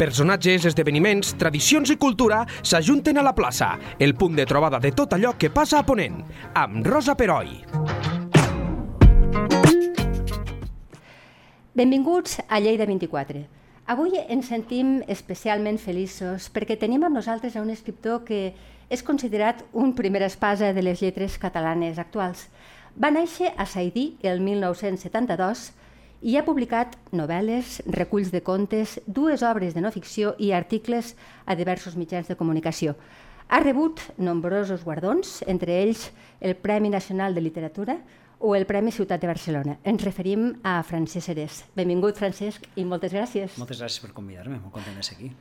Personatges, esdeveniments, tradicions i cultura s'ajunten a la plaça, el punt de trobada de tot allò que passa a Ponent, amb Rosa Peroi. Benvinguts a Lleida 24. Avui ens sentim especialment feliços perquè tenim amb nosaltres a un escriptor que és considerat un primer espasa de les lletres catalanes actuals. Va néixer a Saidí el 1972 i ha publicat novel·les, reculls de contes, dues obres de no ficció i articles a diversos mitjans de comunicació. Ha rebut nombrosos guardons, entre ells el Premi Nacional de Literatura o el Premi Ciutat de Barcelona. Ens referim a Francesc Serés. Benvingut, Francesc, i moltes gràcies. Moltes gràcies per convidar-me, molt content de ser aquí.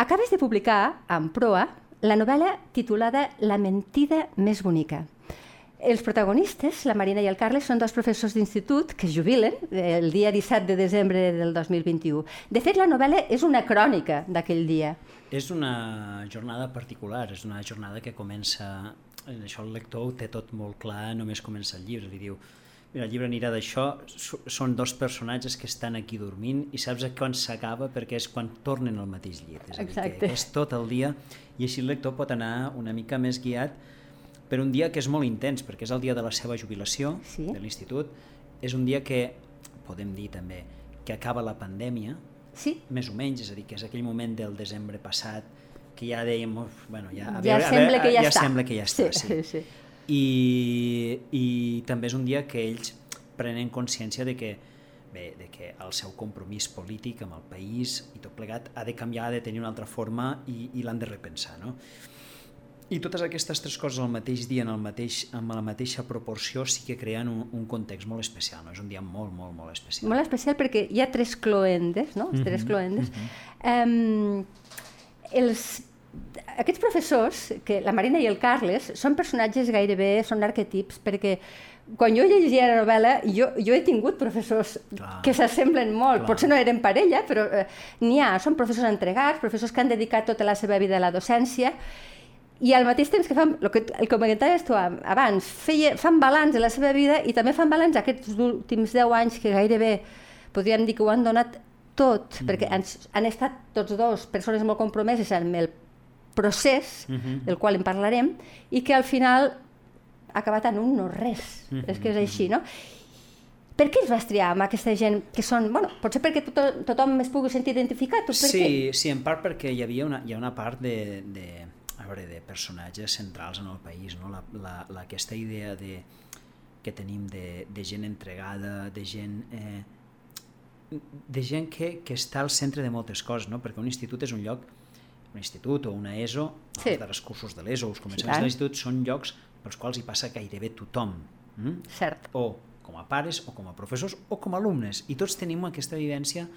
Acabes de publicar, amb proa, la novel·la titulada La mentida més bonica. Els protagonistes, la Marina i el Carles, són dos professors d'institut que es jubilen el dia 17 de desembre del 2021. De fet, la novel·la és una crònica d'aquell dia. És una jornada particular, és una jornada que comença... Això el lector ho té tot molt clar, només comença el llibre, li diu mira, el llibre anirà d'això, són dos personatges que estan aquí dormint i saps quan s'acaba perquè és quan tornen al mateix llit. És a dir, que és tot el dia i així el lector pot anar una mica més guiat per un dia que és molt intens, perquè és el dia de la seva jubilació sí. de l'institut. És un dia que, podem dir també, que acaba la pandèmia, sí. més o menys, és a dir, que és aquell moment del desembre passat que ja dèiem, bueno, ja, ja, veure, sembla, veure, que ja, ja està. sembla que ja està. Sí, sí. sí. I, I també és un dia que ells prenen consciència de que bé, de que el seu compromís polític amb el país i tot plegat ha de canviar, ha de tenir una altra forma i, i l'han de repensar. No? I totes aquestes tres coses al mateix dia, en el mateix, amb la mateixa proporció, sí que creen un, un context molt especial. No? És un dia molt, molt, molt especial. Molt especial perquè hi ha tres cloendes, no? Els tres cloendes. Mm -hmm. um, els, aquests professors, que la Marina i el Carles, són personatges gairebé, són arquetips, perquè quan jo llegia la novel·la, jo, jo he tingut professors clar, que s'assemblen molt, clar. potser no eren parella, però eh, n'hi ha, són professors entregats, professors que han dedicat tota la seva vida a la docència, i al mateix temps que fan, el que, el que comentaves tu abans, feia, fan balanç de la seva vida i també fan balanç aquests últims 10 anys que gairebé podríem dir que ho han donat tot, mm. perquè han, han estat tots dos persones molt compromeses amb el procés, mm -hmm. del qual en parlarem, i que al final ha acabat en un no res. Mm -hmm. És que és així, no? Per què els vas triar amb aquesta gent que són... Bueno, potser perquè tothom, tothom es pugui sentir identificat? O sí, què? sí, en part perquè hi havia una, hi ha una part de, de, a veure, de personatges centrals en el país, no? la, la, la, aquesta idea de, que tenim de, de gent entregada, de gent... Eh, de gent que, que està al centre de moltes coses, no? perquè un institut és un lloc, un institut o una ESO, sí. els darrers cursos de l'ESO, els començaments sí, de l'institut, són llocs pels quals hi passa gairebé tothom. Mm? Cert. O com a pares, o com a professors, o com a alumnes. I tots tenim aquesta vivència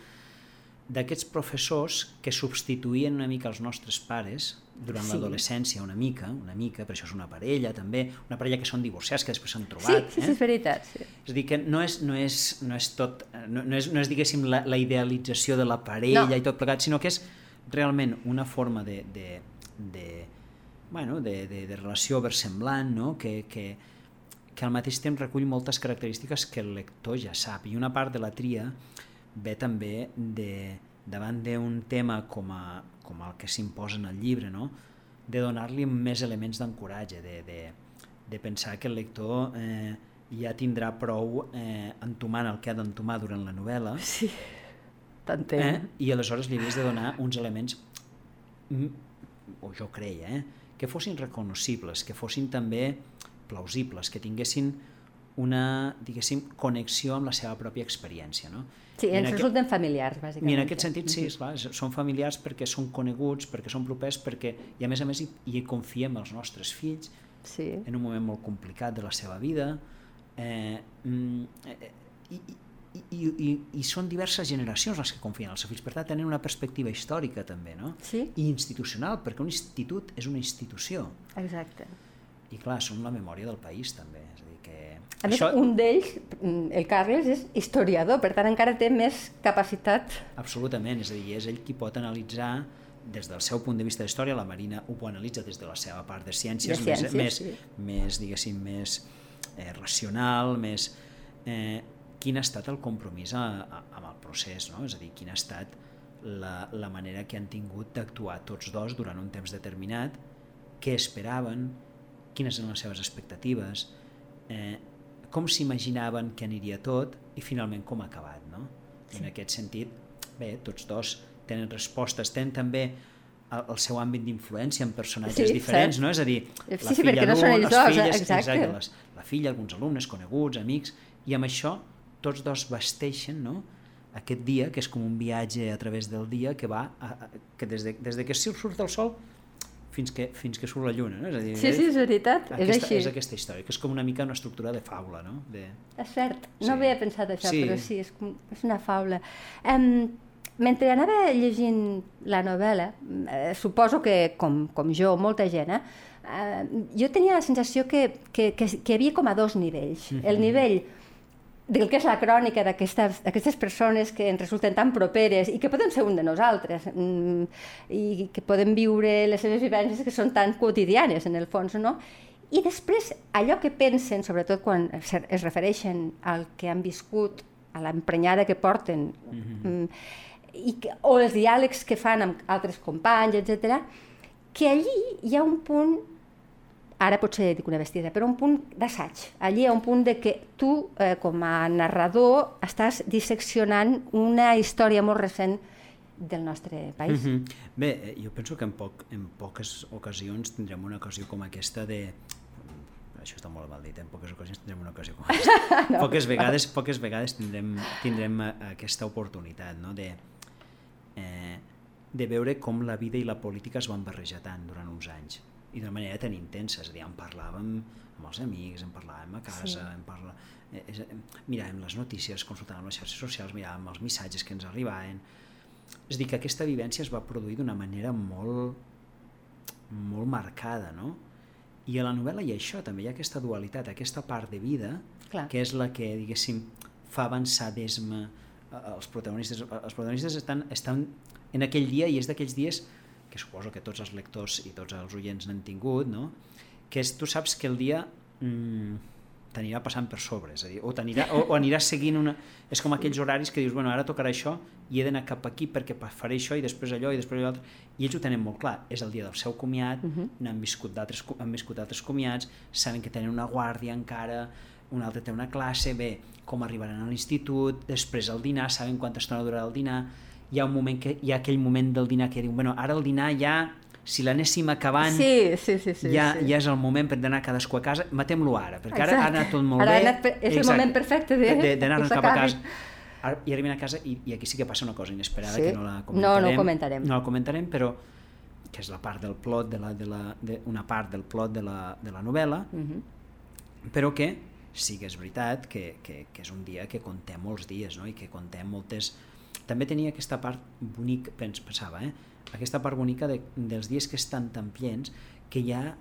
d'aquests professors que substituïen una mica els nostres pares durant sí. l'adolescència, una mica, una mica, per això és una parella també, una parella que són divorciats, que després s'han trobat. Sí, sí, eh? és veritat. Sí. És a dir, que no és, no és, no és tot, no, no és, no és diguéssim, la, la idealització de la parella no. i tot plegat, sinó que és realment una forma de, de, de, bueno, de, de, de relació versemblant, no? que, que, que al mateix temps recull moltes característiques que el lector ja sap. I una part de la tria ve també de, davant d'un tema com, a, com el que s'imposa en el llibre, no? de donar-li més elements d'encoratge, de, de, de pensar que el lector eh, ja tindrà prou eh, entomant el que ha d'entomar durant la novel·la. Sí, t'entenc. Eh? I aleshores li havies de donar uns elements, o jo creia, eh, que fossin reconocibles, que fossin també plausibles, que tinguessin una, diguéssim, connexió amb la seva pròpia experiència. No? Sí, ens aquest... resulten familiars, bàsicament. I en aquest sentit, sí, esclar, són familiars perquè són coneguts, perquè són propers, perquè, i a més a més hi, hi confiem els nostres fills sí. en un moment molt complicat de la seva vida, eh, eh, i, i, i, i, i són diverses generacions les que confien en els seus fills, per tant tenen una perspectiva històrica també, no? Sí. I institucional, perquè un institut és una institució. Exacte. I clar, són la memòria del país també, a més, Això... un d'ells, el Carles, és historiador, per tant encara té més capacitat. Absolutament, és a dir, és ell qui pot analitzar des del seu punt de vista d'història, la Marina ho analitza des de la seva part de ciències, de ciències més, sí. més, més, diguéssim, més eh, racional, més... Eh, quin ha estat el compromís a, a, amb el procés, no? és a dir, quin ha estat la, la manera que han tingut d'actuar tots dos durant un temps determinat, què esperaven, quines eren les seves expectatives, eh, com s'imaginaven que aniria tot i finalment com ha acabat. No? Sí. En aquest sentit, bé, tots dos tenen respostes, tenen també el, el seu àmbit d'influència en personatges Sí, diferents, cert. no? És a dir, Sí, la sí, filla perquè no són ells les dos, eh? filles, Exacte. les, la filla, alguns alumnes, coneguts, amics, i amb això tots dos vesteixen no? aquest dia, que és com un viatge a través del dia que va, a, a, que des de, des de que surt el sol fins que, fins que surt la lluna, no? És a dir, Sí, sí, és veritat, és aquesta, així. és aquesta història, que és com una mica una estructura de faula, no? De... És cert, no Sí. havia pensat això, Sí. però sí, és, com, és una faula. Um, mentre anava llegint la novel·la, eh, suposo que, com, com jo, molta gent, eh, eh, jo tenia la sensació que, que, que, que hi havia com a dos nivells. El nivell del que és la crònica d'aquestes persones que ens resulten tan properes i que poden ser un de nosaltres mm, i que poden viure les seves vivències que són tan quotidianes en el fons, no? I després allò que pensen, sobretot quan es, refereixen al que han viscut, a l'emprenyada que porten, mm, i que, o els diàlegs que fan amb altres companys, etc, que allí hi ha un punt ara potser dic una bestiesa, però un punt d'assaig. Allí hi ha un punt de que tu, eh, com a narrador, estàs disseccionant una història molt recent del nostre país. Mm -hmm. Bé, eh, jo penso que en, poc, en poques ocasions tindrem una ocasió com aquesta de això està molt mal dit, eh? en poques ocasions tindrem una ocasió com aquesta. no, poques, vegades, poques vegades tindrem, tindrem eh, aquesta oportunitat no? de, eh, de veure com la vida i la política es van barrejar tant durant uns anys i d'una manera tan intensa, és a dir, en parlàvem amb els amics, en parlàvem a casa, Sí. en parla... eh, és, miràvem les notícies, consultàvem les xarxes socials, miràvem els missatges que ens arribaven. És a dir, que aquesta vivència es va produir d'una manera molt, molt marcada, no? I a la novel·la hi ha això, també hi ha aquesta dualitat, aquesta part de vida, Clar. que és la que, diguéssim, fa avançar d'esma eh, els protagonistes. Els protagonistes estan, estan en aquell dia i és d'aquells dies que suposo que tots els lectors i tots els oients n'han tingut, no? que és, tu saps que el dia mm, t'anirà passant per sobre, és a dir, o, t'anirà, o, o aniràs seguint una... És com aquells horaris que dius, bueno, ara tocarà això i he d'anar cap aquí perquè faré això i després allò i després allò altre. I ells ho tenen molt clar, és el dia del seu comiat, uh -huh. n'han viscut d'altres han viscut altres comiats, saben que tenen una guàrdia encara, un altre té una classe, bé, com arribaran a l'institut, després el dinar, saben quanta estona durarà el dinar, hi ha un moment que hi ha aquell moment del dinar que diu, bueno, ara el dinar ja, si l'anéssim acabant, Sí, sí, sí. sí, ja, sí. ja és el moment per d'anar cadascú a casa, matem-lo ara, perquè ara ha Exacte. anat tot molt Ara bé. per- és el moment perfecte de- de- d'anar que cap a casa. Ara, I arriben a casa i, i aquí sí que passa una cosa inesperada Sí. que no la No, comentarem. no ho comentarem. No la comentarem, però que és la part del plot de la, de la, de, una part del plot de la, de la novel·la, Mhm. però que sí que és veritat que, que, que és un dia que contem molts dies no? i que contem moltes... També tenia aquesta part bonica, pens, pensava, eh? aquesta part bonica de, dels dies que estan tan plens que hi ha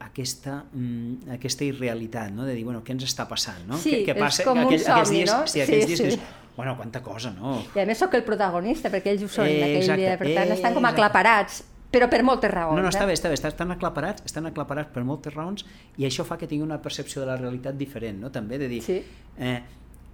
aquesta, mm, aquesta irrealitat, no? de dir, bueno, què ens està passant? No? Sí, que, que és com un aquells somni, dies, no? Sí, aquells Sí, dies que sí. dius, bueno, quanta cosa, no? I a més sóc el protagonista, perquè ells ho són Eh, aquell exacte, dia, per tant eh, estan com exacte. aclaparats, però per moltes raons. No, no, està eh? bé, està bé, estan aclaparats, estan aclaparats per moltes raons i això fa que tingui una percepció de la realitat diferent, no? També de dir, Sí. eh,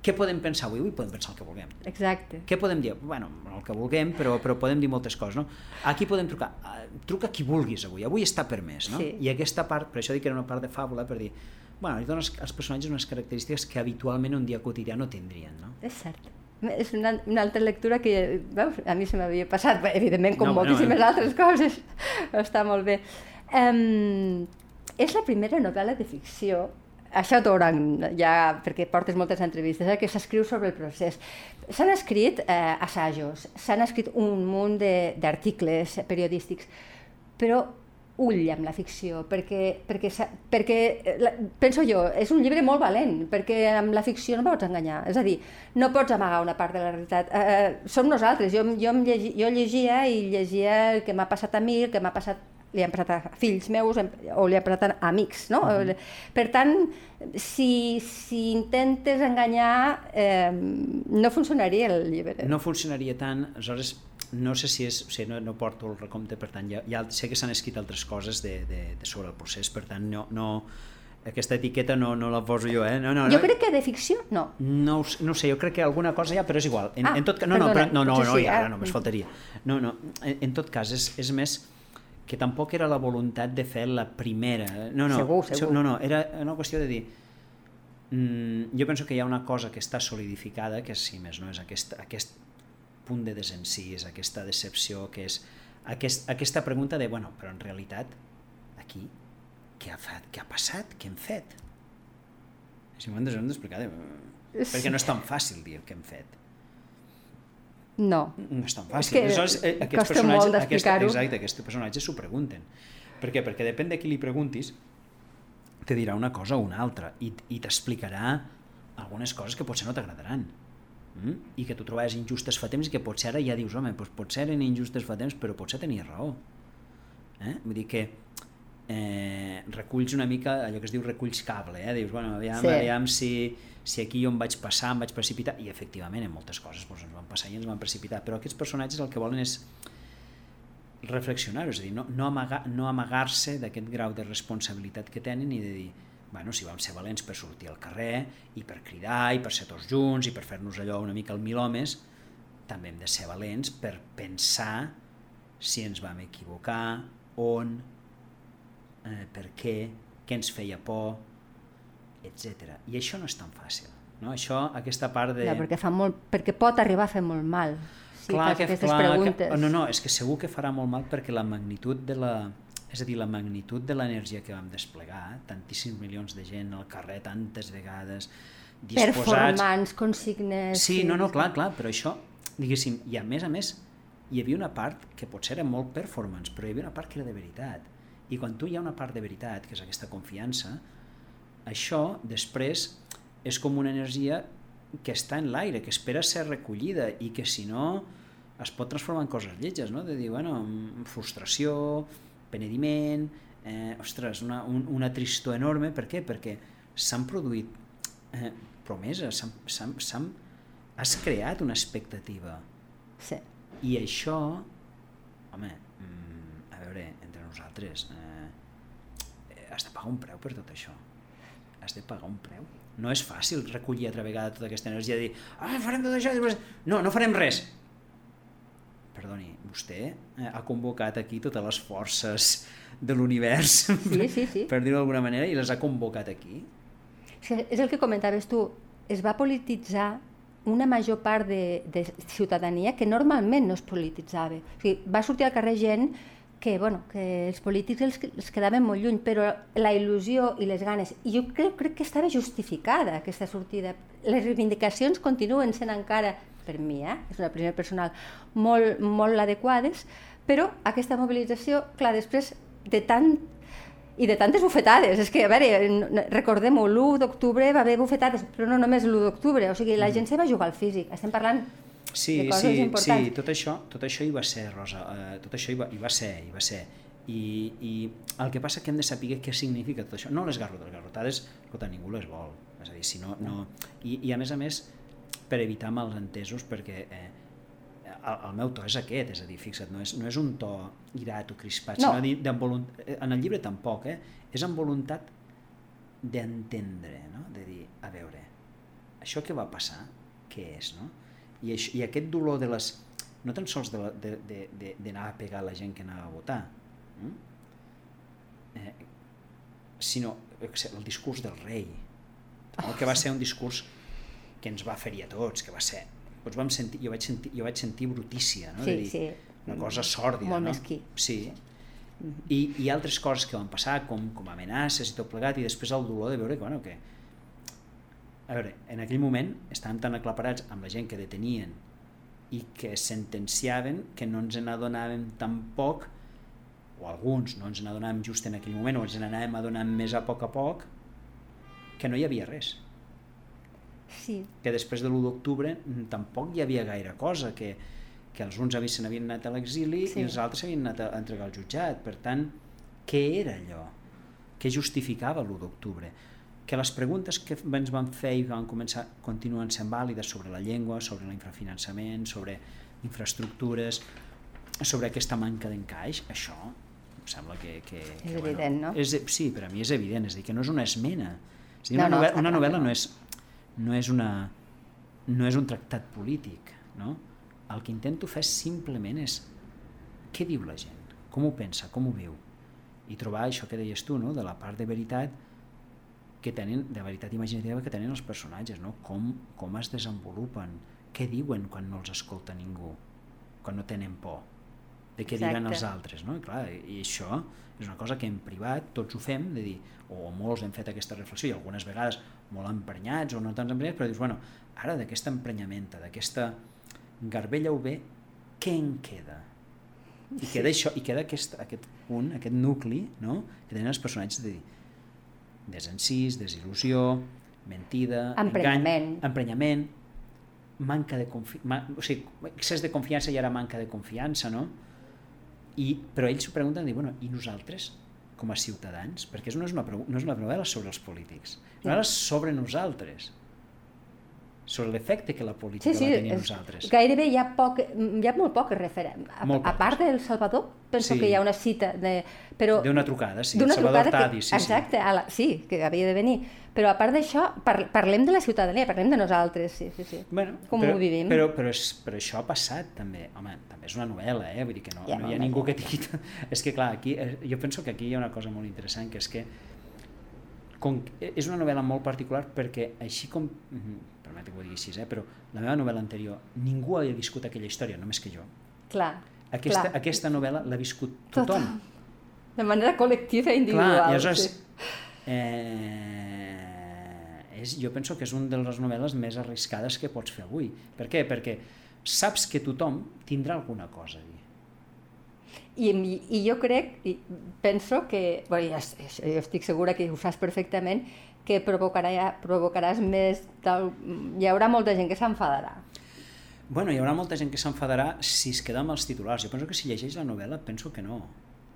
què podem pensar avui? Avui podem pensar el que vulguem. Exacte. Què podem dir? Bueno, el que vulguem, però, però podem dir moltes coses, no? Aquí podem trucar, eh, truca qui vulguis avui, avui està permès, no? Sí. I aquesta part, per això dic que era una part de fàbula, per dir, bueno, li dones als personatges unes característiques que habitualment un dia quotidià no tindrien, no? És cert. És una, una altra lectura que, veus, a mi se m'havia passat, evidentment, com No, no, moltíssimes eh. altres coses. Està molt bé. Um, és la primera novel·la de ficció, això t'hauran ja, perquè portes moltes entrevistes, eh, que s'escriu sobre el procés. S'han escrit eh, assajos, s'han escrit un munt d'articles periodístics, però ull amb la ficció, perquè, perquè, perquè eh, la, penso jo, és un llibre molt valent, perquè amb la ficció no pots enganyar, és a dir, no pots amagar una part de la realitat. Eh, eh, som nosaltres, jo, jo, llegi, jo llegia i llegia el que m'ha passat a mi, el que m'ha passat li han passat a fills meus o li han passat a amics, no? Per tant, si, si intentes enganyar, eh, no funcionaria el llibre. no funcionaria tant, aleshores no sé si és, o sigui, no, no porto el recompte, per tant, ja, ja sé que s'han escrit altres coses de, de, de sobre el procés, per tant, no, no, aquesta etiqueta no, no la poso jo, eh? No, no, Jo no. crec que de ficció, no. No, no ho sé, jo crec que alguna cosa hi ha, però és igual. En, Ah, en tot cas, no, no, perdona, però, no, no, no, sí, ja, eh? ara només faltaria. No, no, en, en tot cas, és, és més que tampoc era la voluntat de fer la primera. No, no, Segur, segur. No, no, era una qüestió de dir... Mm, jo penso que hi ha una cosa que està solidificada, que si més no és aquest, aquest punt de desencís, aquesta decepció, que és aquest, aquesta pregunta de, bueno, però en realitat, aquí, què ha, fet, què ha passat? Què hem fet? Si m'ho hem d'explicar, de... perquè no és tan fàcil dir el que hem fet. No. No és tan fàcil. que Aleshores, eh, aquests costa personatges, molt d'explicar-ho. Exacte, aquests personatges s'ho pregunten. Per què? Perquè depèn de qui li preguntis, te dirà una cosa o una altra i, i t'explicarà algunes coses que potser no t'agradaran mm? i que tu trobaves injustes fa temps i que potser ara ja dius, home, doncs potser eren injustes fa temps però potser tenies raó. Eh? Vull dir que eh, reculls una mica allò que es diu reculls cable, eh? dius, bueno, aviam, Sí. aviam si, si aquí jo em vaig passar, em vaig precipitar, i efectivament en moltes coses doncs, ens van passar i ens van precipitar, però aquests personatges el que volen és reflexionar, és a dir, no, no, amagar, no amagar-se d'aquest grau de responsabilitat que tenen i de dir, bueno, si vam ser valents per sortir al carrer i per cridar i per ser tots junts i per fer-nos allò una mica el mil homes, també hem de ser valents per pensar si ens vam equivocar, on, eh, per què, què ens feia por, etc. I això no és tan fàcil. No? Això, aquesta part de... Ja, perquè, fa molt, perquè pot arribar a fer molt mal. Si clar fas que, aquestes clar preguntes. Que, no, no, és que segur que farà molt mal perquè la magnitud de la és a dir, la magnitud de l'energia que vam desplegar, tantíssims milions de gent al carrer tantes vegades, disposats... Performants, consignes... Sí, no, no, clar, clar, però això, diguéssim, i a més a més, hi havia una part que potser era molt performance, però hi havia una part que era de veritat. I quan tu hi ha una part de veritat, que és aquesta confiança, això després és com una energia que està en l'aire, que espera ser recollida i que si no es pot transformar en coses lletges, no? de dir, bueno, frustració, penediment, eh, ostres, una, un, una tristor enorme, per què? Perquè s'han produït eh, promeses, s'han- s'han- s'han- has creat una expectativa Sí. i això, home, mm, a veure, entre nosaltres, eh, has de pagar un preu per tot això. Has de pagar un preu. No és fàcil recollir altra vegada tota aquesta energia i dir, ah, farem tot això. No, no farem res. Perdoni, vostè eh, ha convocat aquí totes les forces de l'univers, Sí, sí, sí. per dir-ho d'alguna manera, i les ha convocat aquí. Que és el que comentaves tu, es va polititzar una major part de, de ciutadania que normalment no es polititzava. O sigui, va sortir al carrer gent que, bueno, que els polítics els, els quedaven molt lluny, però la il·lusió i les ganes, i jo crec, crec que estava justificada aquesta sortida. Les reivindicacions continuen sent encara, per mi, eh? és una opinió personal, molt, molt adequades, però aquesta mobilització, clar, després de tant i de tantes bufetades, és que, a veure, recordem-ho, l'1 d'octubre va haver bufetades, però no només l'1 d'octubre, o sigui, la gent se va jugar al físic, estem parlant Sí, de coses sí, importants. sí, tot això, tot això hi va ser, Rosa, eh, tot això hi va, hi va ser, hi va ser. I, I el que passa que hem de saber què significa tot això. No les garrotades, les garrotades, escolta, ningú les vol. És a dir, si no, no... I, I a més a més, per evitar malentesos, perquè eh, el, el meu to és aquest, és a dir, fixa't, no és, no és un to irat o crispat, No. sinó volunt... eh, en el llibre tampoc, eh? és amb voluntat d'entendre, no? de dir, a veure, això que va passar, què és, no? I, això, i aquest dolor de les... no tan sols d'anar a pegar la gent que anava a votar, mm? eh, sinó el discurs del rei, no? que va ser un discurs que ens va ferir a tots, que va ser... Doncs vam sentir, jo, vaig sentir, jo vaig sentir brutícia, no? Sí, de dir, sí. una cosa sòrdida, Molt no? mesquí. Sí. I, I altres coses que van passar, com, com amenaces i tot plegat, i després el dolor de veure que, bueno, que... A veure, en aquell moment estàvem tan aclaparats amb la gent que detenien i que sentenciaven que no ens n'adonàvem tampoc, o alguns no ens n'adonàvem just en aquell moment, o ens n'anàvem adonant més a poc a poc, que no hi havia res Sí, que després de l'1 d'octubre mm, tampoc hi havia gaire cosa, que, que els uns se n'havien anat a l'exili Sí. i els altres s'havien anat a entregar al jutjat. Per tant, què era allò? Què justificava l'1 d'octubre? Que les preguntes que ens van fer i que van començar continuen sent vàlides sobre la llengua, sobre l'infrafinançament, sobre infraestructures, sobre aquesta manca d'encaix, això em sembla que... que És que, evident, no? És, sí, per a mi és evident, és dir, que no és una esmena. És dir, No, una, no, novel·la, una que novel·la no. no és, no és una no és un tractat polític, no? El que intento fer simplement és què diu la gent, com ho pensa, com ho viu, i trobar això que deies tu, no? de la part de veritat que tenen, de veritat imaginativa que tenen els personatges, no? com, com es desenvolupen, què diuen quan no els escolta ningú, quan no tenen por, de què diran Exacte. els altres. No? I, clar, I això és una cosa que en privat tots ho fem, de dir, o molts hem fet aquesta reflexió, i algunes vegades molt emprenyats o no tan emprenyats, però dius, bueno, ara d'aquesta emprenyamenta, d'aquesta garbella o bé, què en queda? I queda això, i queda aquest, aquest punt, aquest nucli, no? que tenen els personatges de dir desencís, desil·lusió, mentida, Emprenyament. engany, emprenyament, manca de confiança, o sigui, excés de confiança i ara manca de confiança, no? I, però ells s'ho pregunten, diuen, bueno, i nosaltres, com a ciutadans? Perquè no és una, no és una novel·la sobre els polítics, és una novel·la sobre nosaltres, sobre l'efecte que la política Sí, sí, va tenir a és, nosaltres. gairebé hi ha, poc, hi ha molt poc referent. A, a part del Salvador, penso Sí. que hi ha una cita de... Però, D'una trucada, sí, d'una Salvador trucada Tadi, que, sí, exacte, a la, sí, que havia de venir. Però a part d'això, par, parlem de la ciutadania, parlem de nosaltres, sí, sí, sí. Bueno, Com però, ho vivim. Però, però, és, però això ha passat també. Home, també és una novel·la, eh? Vull dir que no, Ja, no hi ha home, ningú ja. que tingui... És que clar, aquí, eh, jo penso que aquí hi ha una cosa molt interessant, que és que com, és una novel·la molt particular perquè així com... Permet que ho digui així, eh? però la meva novel·la anterior, ningú havia viscut aquella història, només que jo. Clar, Aquesta, clar. aquesta novel·la l'ha viscut tothom. De manera col·lectiva i individual. Clar, i aleshores, sí. eh, és, jo penso que és una de les novel·les més arriscades que pots fer avui. Per què? Perquè saps que tothom tindrà alguna cosa a dir. I, I jo crec, i penso que, bueno, ja, jo estic segura que ho saps perfectament, que provocarà, provocaràs més... Del, hi haurà molta gent que s'enfadarà. Bueno, hi haurà molta gent que s'enfadarà si es queda amb els titulars. Jo penso que si llegeix la novel·la, penso que no.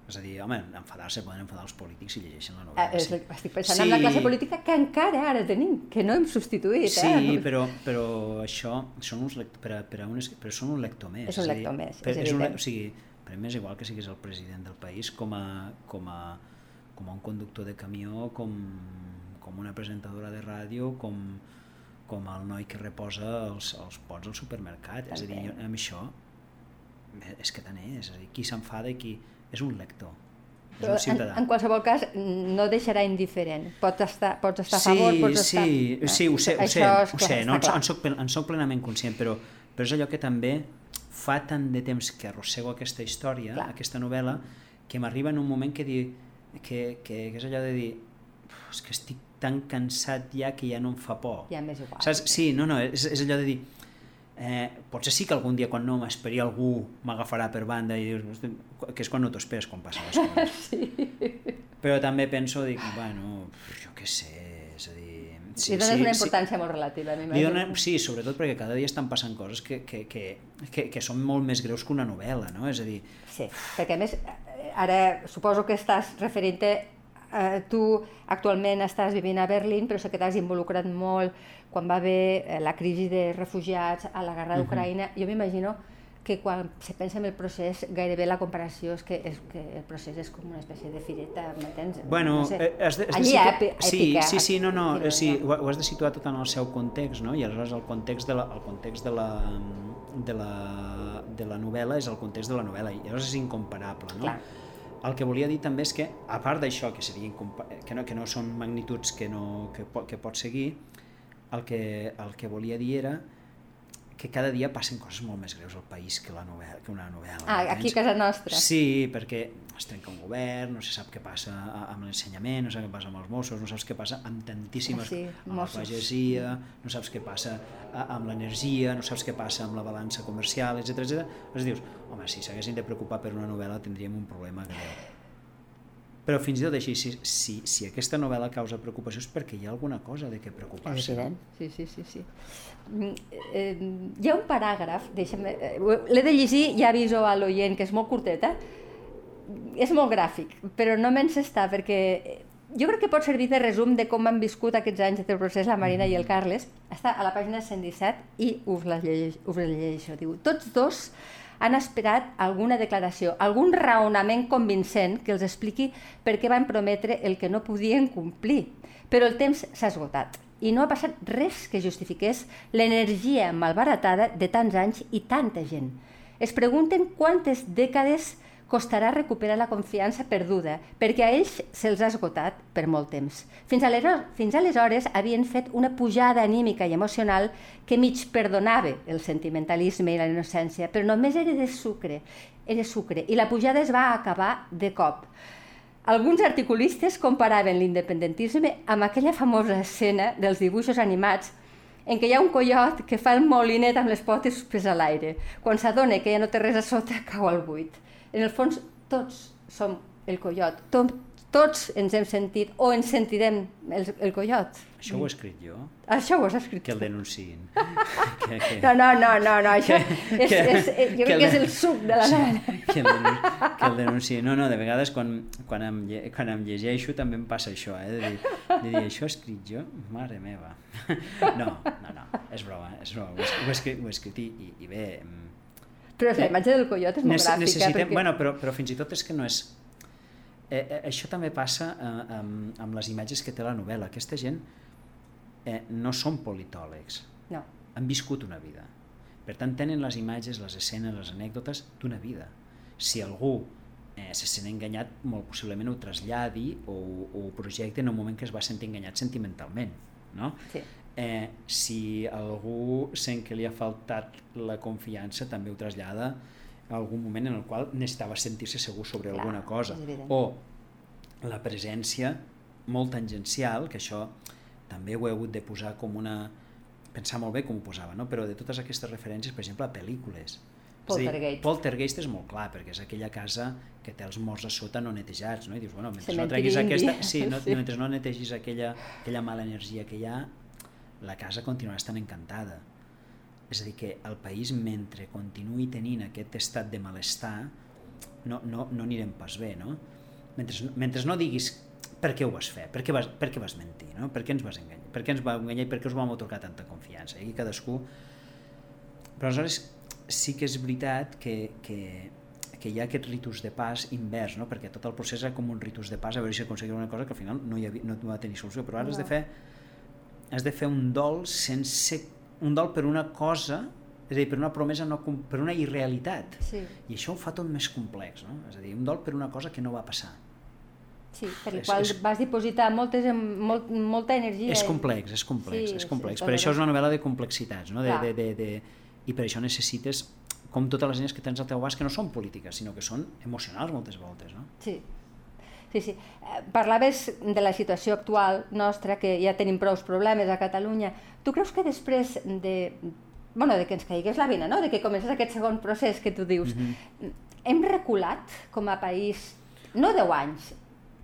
És a dir, home, enfadar-se, poden enfadar els polítics si llegeixen la Eh, novel·la. és, sí. estic pensant en la classe política que encara ara tenim, que no hem substituït. Sí, eh? però, però això són uns lect... per, a, per a un, es- però són un lector més. És un a dir, lector més, per, és és un, o sigui, per mi és igual que siguis el president del país com a, com a, com a un conductor de camió, com, com una presentadora de ràdio, com, com el noi que reposa els, els pots al supermercat. És a dir, jo, amb això eh, és que tant és. És a dir, qui s'enfada i qui... És un lector, és Però un en, ciutadà. en qualsevol cas, no deixarà indiferent. Pots estar, pots estar a favor, pots estar... Sí, sí, ho sé, ho sé, és ho sé no, en, en, soc, en soc plenament conscient, però, però és allò que també fa tant de temps que arrossego aquesta història, Clar. aquesta novel·la, que m'arriba en un moment que, di, que, que, que és allò de dir "Uf, és que estic tan cansat ja que ja no em fa por. Ja m'és igual. Saps? Sí, no, no, és, és allò de dir eh, potser sí que algun dia quan no m'esperi algú m'agafarà per banda i dius, que és quan no t'ho esperes quan passen les coses. sí. Però també penso, dic, bueno, jo què sé, és a dir... Sí, Li dones una importància molt relativa, Li donen, sí, sobretot perquè cada dia estan passant coses que, que, que, que, que són molt més greus que una novel·la, no? És a dir, Sí, perquè a més, eh, ara suposo que estàs referint-te, eh, tu actualment estàs vivint a Berlín, però sé que t'has involucrat molt quan va haver eh, la crisi de refugiats a la guerra d'Ucraïna. Jo m'imagino que quan se pensa en el procés, gairebé la comparació és que, és que el procés és com una espècie de fireta, m'entens? Bueno, no sé. eh, has de, has de Allí ha situar- èpi- sí, èpica. sí, sí, no, no, eh, sí, ho, ho has de situar tot en el seu context, no? I aleshores el context de la, el context de la, de la, de la novel·la és el context de la novel·la i llavors és incomparable, no? Clar. El que volia dir també és que, a part d'això, que, incompa- que, no, que no són magnituds que, no, que, po, que pot seguir, el que, el que volia dir era que cada dia passen coses molt més greus al país que, la novel·la, que una novel·la. Ah, aquí a casa nostra. Sí, perquè es trenca un govern, no se sap què passa amb l'ensenyament, no saps què passa amb els Mossos, no saps què passa amb tantíssimes... Sí, amb la pagesia, no saps què passa amb l'energia, no saps què passa amb la balança comercial, etc etc. Llavors dius, home, si s'haguessin de preocupar per una novel·la tindríem un problema greu. Però fins i tot així, si, si, si aquesta novel·la causa preocupació és perquè hi ha alguna cosa de què preocupar-se. Sí, sí, sí. sí. Mm, Eh, hi ha un paràgraf, deixa'm, eh, l'he de llegir, ja aviso a l'oient, que és molt curteta, és molt gràfic, però no m'encesta perquè eh, jo crec que pot servir de resum de com han viscut aquests anys del procés la Marina i el Carles. Està a la pàgina 117 i us la llegeix, us la llegeixo. Diu, tots dos han esperat alguna declaració, algun raonament convincent que els expliqui per què van prometre el que no podien complir. Però el temps s'ha esgotat i no ha passat res que justifiqués l'energia malbaratada de tants anys i tanta gent. Es pregunten quantes dècades costarà recuperar la confiança perduda, perquè a ells se'ls ha esgotat per molt temps. Fins, aleshores, fins aleshores havien fet una pujada anímica i emocional que mig perdonava el sentimentalisme i la innocència, però només era de sucre, era sucre, i la pujada es va acabar de cop. Alguns articulistes comparaven l'independentisme amb aquella famosa escena dels dibuixos animats en què hi ha un coiot que fa el molinet amb les potes suspes a l'aire. Quan s'adona que ja no té res a sota, cau al buit en el fons tots som el coiot, Tot, tots ens hem sentit o ens sentirem el, el coiot. Això ho he escrit jo. Això ho has escrit Que el denunciïn. que, que... No, no, no, no, no, això que, és, és, és, jo crec que és el suc de la sí, que, el denunci, que el denunciïn. No, no, de vegades quan, quan, em, quan em llegeixo també em passa això, eh, de dir, de dir això he escrit jo? Mare meva. No, no, no, és broma, és broma. Ho he, ho he escrit, ho he escrit i, i bé, però la imatge del coiot és molt gràfica. Necessitem, perquè... bueno, però, però fins i tot és que no és... Eh, eh, això també passa eh, amb, amb les imatges que té la novel·la. Aquesta gent eh, no són politòlegs. No. Han viscut una vida. Per tant, tenen les imatges, les escenes, les anècdotes d'una vida. Si algú eh, se sent enganyat, molt possiblement ho traslladi o, o ho projecte en un moment que es va sentir enganyat sentimentalment. No? Sí eh, si algú sent que li ha faltat la confiança també ho trasllada a algun moment en el qual necessitava sentir-se segur sobre Clar, alguna cosa o la presència molt tangencial, que això també ho he hagut de posar com una pensar molt bé com ho posava, no? però de totes aquestes referències, per exemple, a pel·lícules. Poltergeist. Poltergeist és molt clar, perquè és aquella casa que té els morts a sota no netejats, no? I dius, bueno, mentre no treguis aquesta... Sí, no, sí. mentre no netegis aquella, aquella mala energia que hi ha, la casa continuarà estant encantada. És a dir, que el país, mentre continuï tenint aquest estat de malestar, no, no, no anirem pas bé, no? Mentre, mentre no diguis per què ho vas fer, per què vas, per què vas mentir, no? per què ens vas enganyar, per què ens va enganyar i per què us vam otorgar tanta confiança. I cadascú... Però aleshores sí que és veritat que, que, que hi ha aquest ritus de pas invers, no? perquè tot el procés era com un ritus de pas a veure si aconseguia una cosa que al final no, hi havia, no va tenir solució, però ara no. has de fer has de fer un dol sense un dol per una cosa és a dir, per una promesa, no, per una irrealitat. Sí. I això ho fa tot més complex, no? És a dir, un dol per una cosa que no va passar. Sí, per és, qual és, vas dipositar moltes, molt, molta energia. És complex, és complex, sí, és complex. Sí, per això és una novel·la de complexitats, no? De, de, de, de, I per això necessites, com totes les eines que tens al teu abast, que no són polítiques, sinó que són emocionals moltes voltes, no? Sí. Sí, sí. Eh, parlaves de la situació actual nostra, que ja tenim prou problemes a Catalunya. Tu creus que després de, bueno, de que ens caigués la vina, no? de que comencés aquest segon procés que tu dius, mm -hmm. hem reculat com a país, no 10 anys,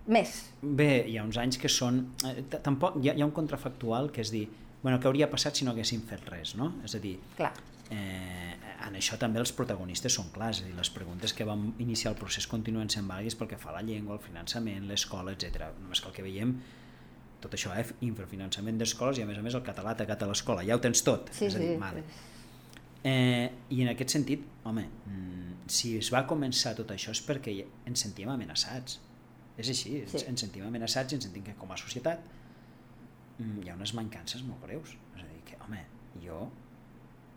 més? Bé, hi ha uns anys que són... Eh, tampoc, hi ha, hi ha un contrafactual que és dir, bueno, què hauria passat si no haguéssim fet res, no? És a dir, Clar. Eh, en això també els protagonistes són clars, és a dir, les preguntes que vam iniciar el procés continuen sent vàlides pel que fa a la llengua, el finançament, l'escola, etc. Només que el que veiem tot això, eh? infrafinançament d'escoles i a més a més el català tacat a l'escola, ja ho tens tot. Sí, és a dir, sí, vale. Eh, I en aquest sentit, home, mm, si es va començar tot això és perquè ens sentíem amenaçats. És així, sí. ens, ens sentim amenaçats i ens sentim que com a societat mm, hi ha unes mancances molt greus. És a dir, que, home, jo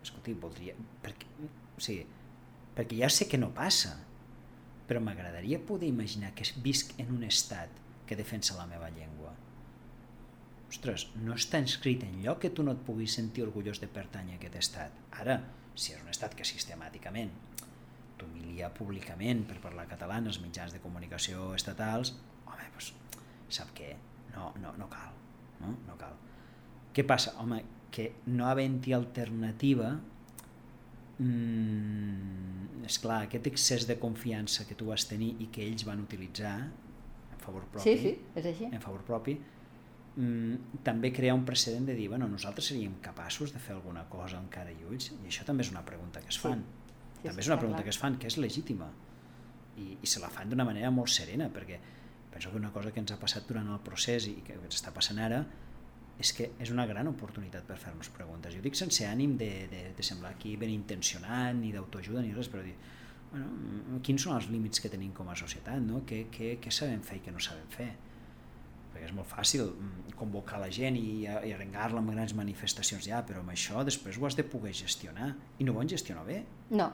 escolti, voldria... Perquè, o sigui, perquè ja sé que no passa, però m'agradaria poder imaginar que visc en un estat que defensa la meva llengua. Ostres, no està inscrit en lloc que tu no et puguis sentir orgullós de pertany a aquest estat. Ara, si és un estat que sistemàticament t'humilia públicament per parlar català en els mitjans de comunicació estatals, home, doncs, sap què? No, no, no cal. No? no cal. Què passa? Home, que no havent-hi alternativa mm, és clar, aquest excés de confiança que tu vas tenir i que ells van utilitzar en favor propi, sí, sí, és així. en favor propi mm, també crea un precedent de dir bueno, nosaltres seríem capaços de fer alguna cosa amb cara i ulls i això també és una pregunta que es fan sí. Sí, també és una pregunta clar. que es fan que és legítima i, i se la fan d'una manera molt serena perquè penso que una cosa que ens ha passat durant el procés i que ens està passant ara és que és una gran oportunitat per fer-nos preguntes. Jo dic sense ànim de, de, de semblar aquí ben intencionat, ni d'autoajuda, ni res, però dir, bueno, quins són els límits que tenim com a societat, no? Què, què, què sabem fer i què no sabem fer? Perquè és molt fàcil mm, convocar la gent i, i arengar-la amb grans manifestacions ja, però amb això després ho has de poder gestionar, i no ho han gestionat bé. No,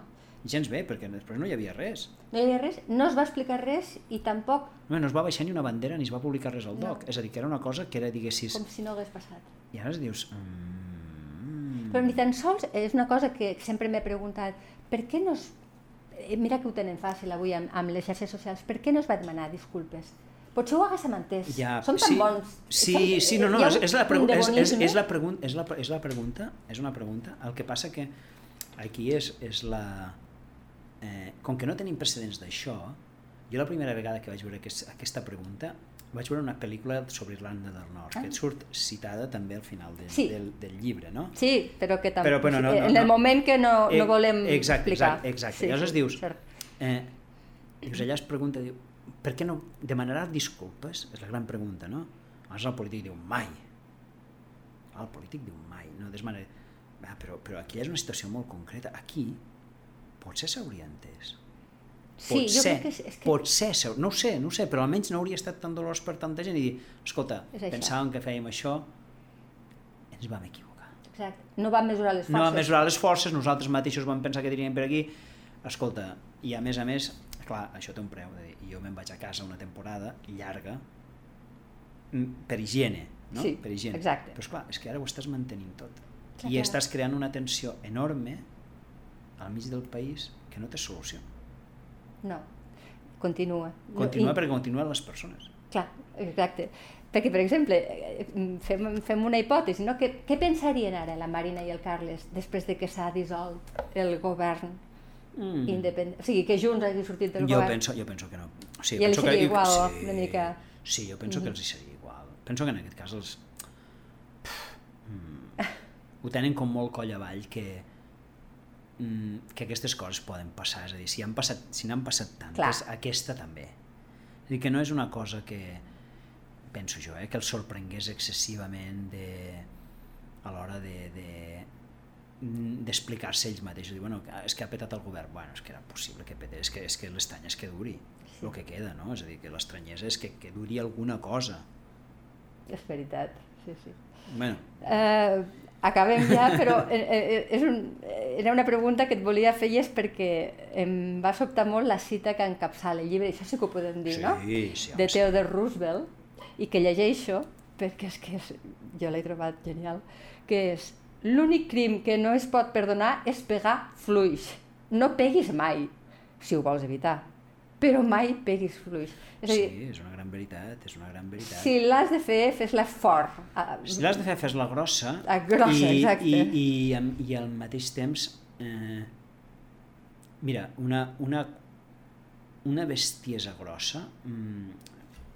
Gens bé, perquè després no hi havia res. no hi havia res, no es va explicar res i tampoc No, no es va baixar ni una bandera ni es va publicar res al No. doc. És a dir, que era una cosa que era, diguessis... com si no hagués passat. I ara es dius... Mm, Però ni tan sols és una cosa que sempre m'he preguntat, per què no es... eh, Mira que ho tenen fàcil avui amb, amb les xarxes socials, per què no es va demanar disculpes? Potser ho haguéssim entès. Ja, Són tan sí, bons. Sí, Són- sí, no, no, és, és, la pregu és, és, és, la pregun és, la, és la pregunta, és una pregunta. El que passa que aquí és, és la... Eh, com que no tenim precedents d'això, jo la primera vegada que vaig veure aquest, aquesta pregunta vaig veure una pel·lícula sobre Irlanda del Nord, que et surt citada també al final del, Ah. Sí. del, del llibre, no? Sí, però que també... Però, bueno, no, no, en el moment que no, Eh, no volem exacte, explicar. exacte, exacte. I aleshores dius, cert. Eh, dius, allà es pregunta, diu, per què no demanarà disculpes? És la gran pregunta, no? Aleshores el polític diu, mai. El polític diu, mai. No, des manera... Ah, però, però aquí és una situació molt concreta. Aquí potser s'hauria entès. Sí, jo Potser, crec que és, és que... potser, no ho sé, no ho sé, però almenys no hauria estat tan dolorós per tanta gent i dir, escolta, És això. pensàvem que fèiem això, ens vam equivocar. Exacte. No va mesurar les forces. No va mesurar les forces, nosaltres mateixos vam pensar que diríem per aquí, escolta, i a més a més, clar, això té un preu, de dir, jo me'n vaig a casa una temporada llarga, mm, per higiene, no? Sí, per higiene. exacte. Però esclar, és que ara ho estàs mantenint tot. Clar, I clar. estàs creant una tensió enorme al mig del país que no té solució. No, continua. Continua I, perquè continuen les persones. Clar, exacte. Perquè, per exemple, fem, fem una hipòtesi, no? Què, què pensarien ara la Marina i el Carles després de que s'ha dissolt el govern Mm. independent? O sigui, que Junts hagi sortit del Jo govern. penso, jo penso que no. O sigui, I els penso que, seria igual, sí, una mica? Sí, jo penso que els hi seria igual. Penso que en aquest cas els... Mm, ho tenen com molt coll avall que mm, que aquestes coses poden passar, és a dir, si han passat, si n'han passat tantes, Clar. aquesta també. És a dir, que no és una cosa que, penso jo, eh, que els sorprengués excessivament de, a l'hora de, de mm, d'explicar-se ells mateixos, dir, bueno, és que ha petat el govern, bueno, és que era possible que petés, és que, és que l'estany és que duri, Sí. el que queda, no? És a dir, que l'estranyesa és que, que duri alguna cosa. És veritat, sí, sí. Bueno, Eh, acabem ja, però eh, eh, és un, era una pregunta que et volia fer i és perquè em va sobtar molt la cita que encapçala el llibre, això sí que ho podem dir, sí, no? sí, de sí. Theodore Roosevelt i que llegeixo perquè és que és, jo l'he trobat genial que és l'únic crim que no es pot perdonar és pegar fluix no peguis mai si ho vols evitar però mai peguis fluix és a dir, Sí, és una gran veritat, és una gran veritat. si l'has de fer, fes-la fort Si l'has de fer, fes-la grossa. Ah, grossa, i, exacte. I, i, am- i al mateix temps... Eh, mira, una, una, una bestiesa grossa, mm,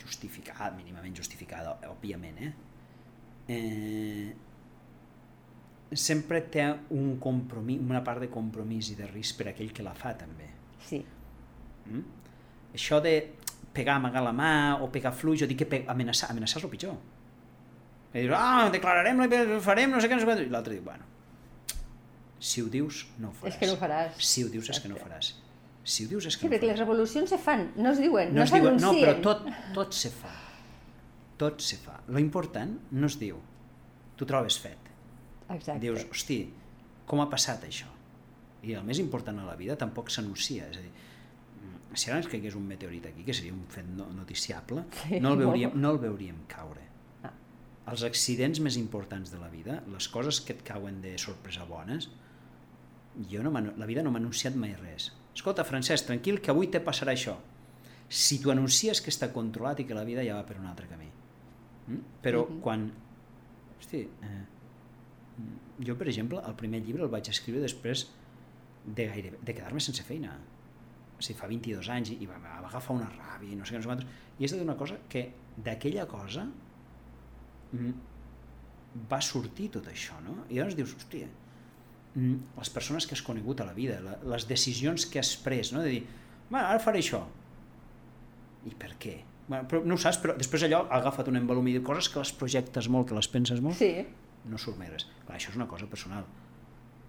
justificada, mínimament justificada, òbviament, eh? eh sempre té un compromís, una part de compromís i de risc per aquell que la fa, també. sí, Mm? Això de pegar, amagar la mà, o pegar fluix, o dir que pe... amenaçar, amenaçar és el pitjor. I dius, ah, declararem, la- farem, no sé què, no sé què, i l'altre diu, bueno, si ho dius, no ho faràs. és que no ho faràs Si ho dius és que no ho faràs. Si ho dius és sí, que no ho perquè les faràs. revolucions se fan, no es diuen, no, No, s'anuncien no, però tot, tot se fa. Tot se fa. Lo important no es diu, tu trobes fet. Exacte. Dius, hosti, com ha passat això? I el més important a la vida tampoc s'anuncia, és a dir, si ara ens caigués un meteorit aquí, que seria un fet no, noticiable, Sí, no, el veuríem, no el veuríem caure. Ah. Els accidents més importants de la vida, les coses que et cauen de sorpresa bones, jo no la vida no m'ha anunciat mai res. Escolta, Francesc, tranquil, que avui te passarà això. Si tu anuncies que està controlat i que la vida ja va per un altre camí. Mm? Però Mhm. quan... Hosti, eh, jo, per exemple, el primer llibre el vaig escriure després de, gairebé, de quedar-me sense feina. O sigui, fa 22 anys i, va, va agafar una ràbia i no sé què, no sé quantos. I és una cosa que d'aquella cosa mm, va sortir tot això, no? I llavors dius, hòstia, mm, les persones que has conegut a la vida, la, les decisions que has pres, no? de dir, bueno, ara faré això. I per què? Bueno, però no ho saps, però després allò ha agafat un envolum i de coses que les projectes molt, que les penses molt, Sí. no surt més res. Clar, això és una cosa personal.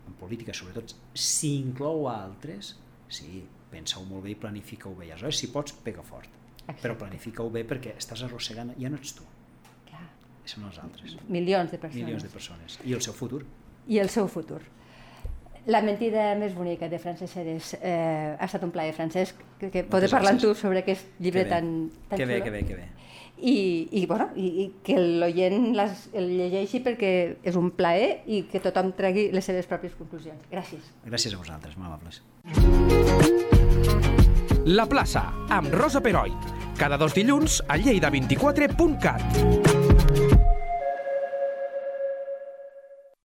En política, sobretot, si inclou a altres, sí, pensa-ho molt bé i planifica-ho bé. I aleshores, si pots, pega fort. Exacte. Però planifica-ho bé perquè estàs arrossegant, ja no ets tu, Clar. són els altres. Milions de persones. Milions de persones. I el seu futur. I el seu futur. La mentida més bonica de Francesc Ceres. Eh, ha estat un plaer, Francesc, que, que poder parlar amb tu sobre aquest llibre Que bé. tan, tan Que bé, xulo. que bé, que bé. I, i, bueno, i, i que l'oient el llegeixi perquè és un plaer i que tothom tregui les seves pròpies conclusions. Gràcies. Gràcies a vosaltres, molt amables. La plaça, amb Rosa Peroi. Cada dos dilluns a lleida24.cat.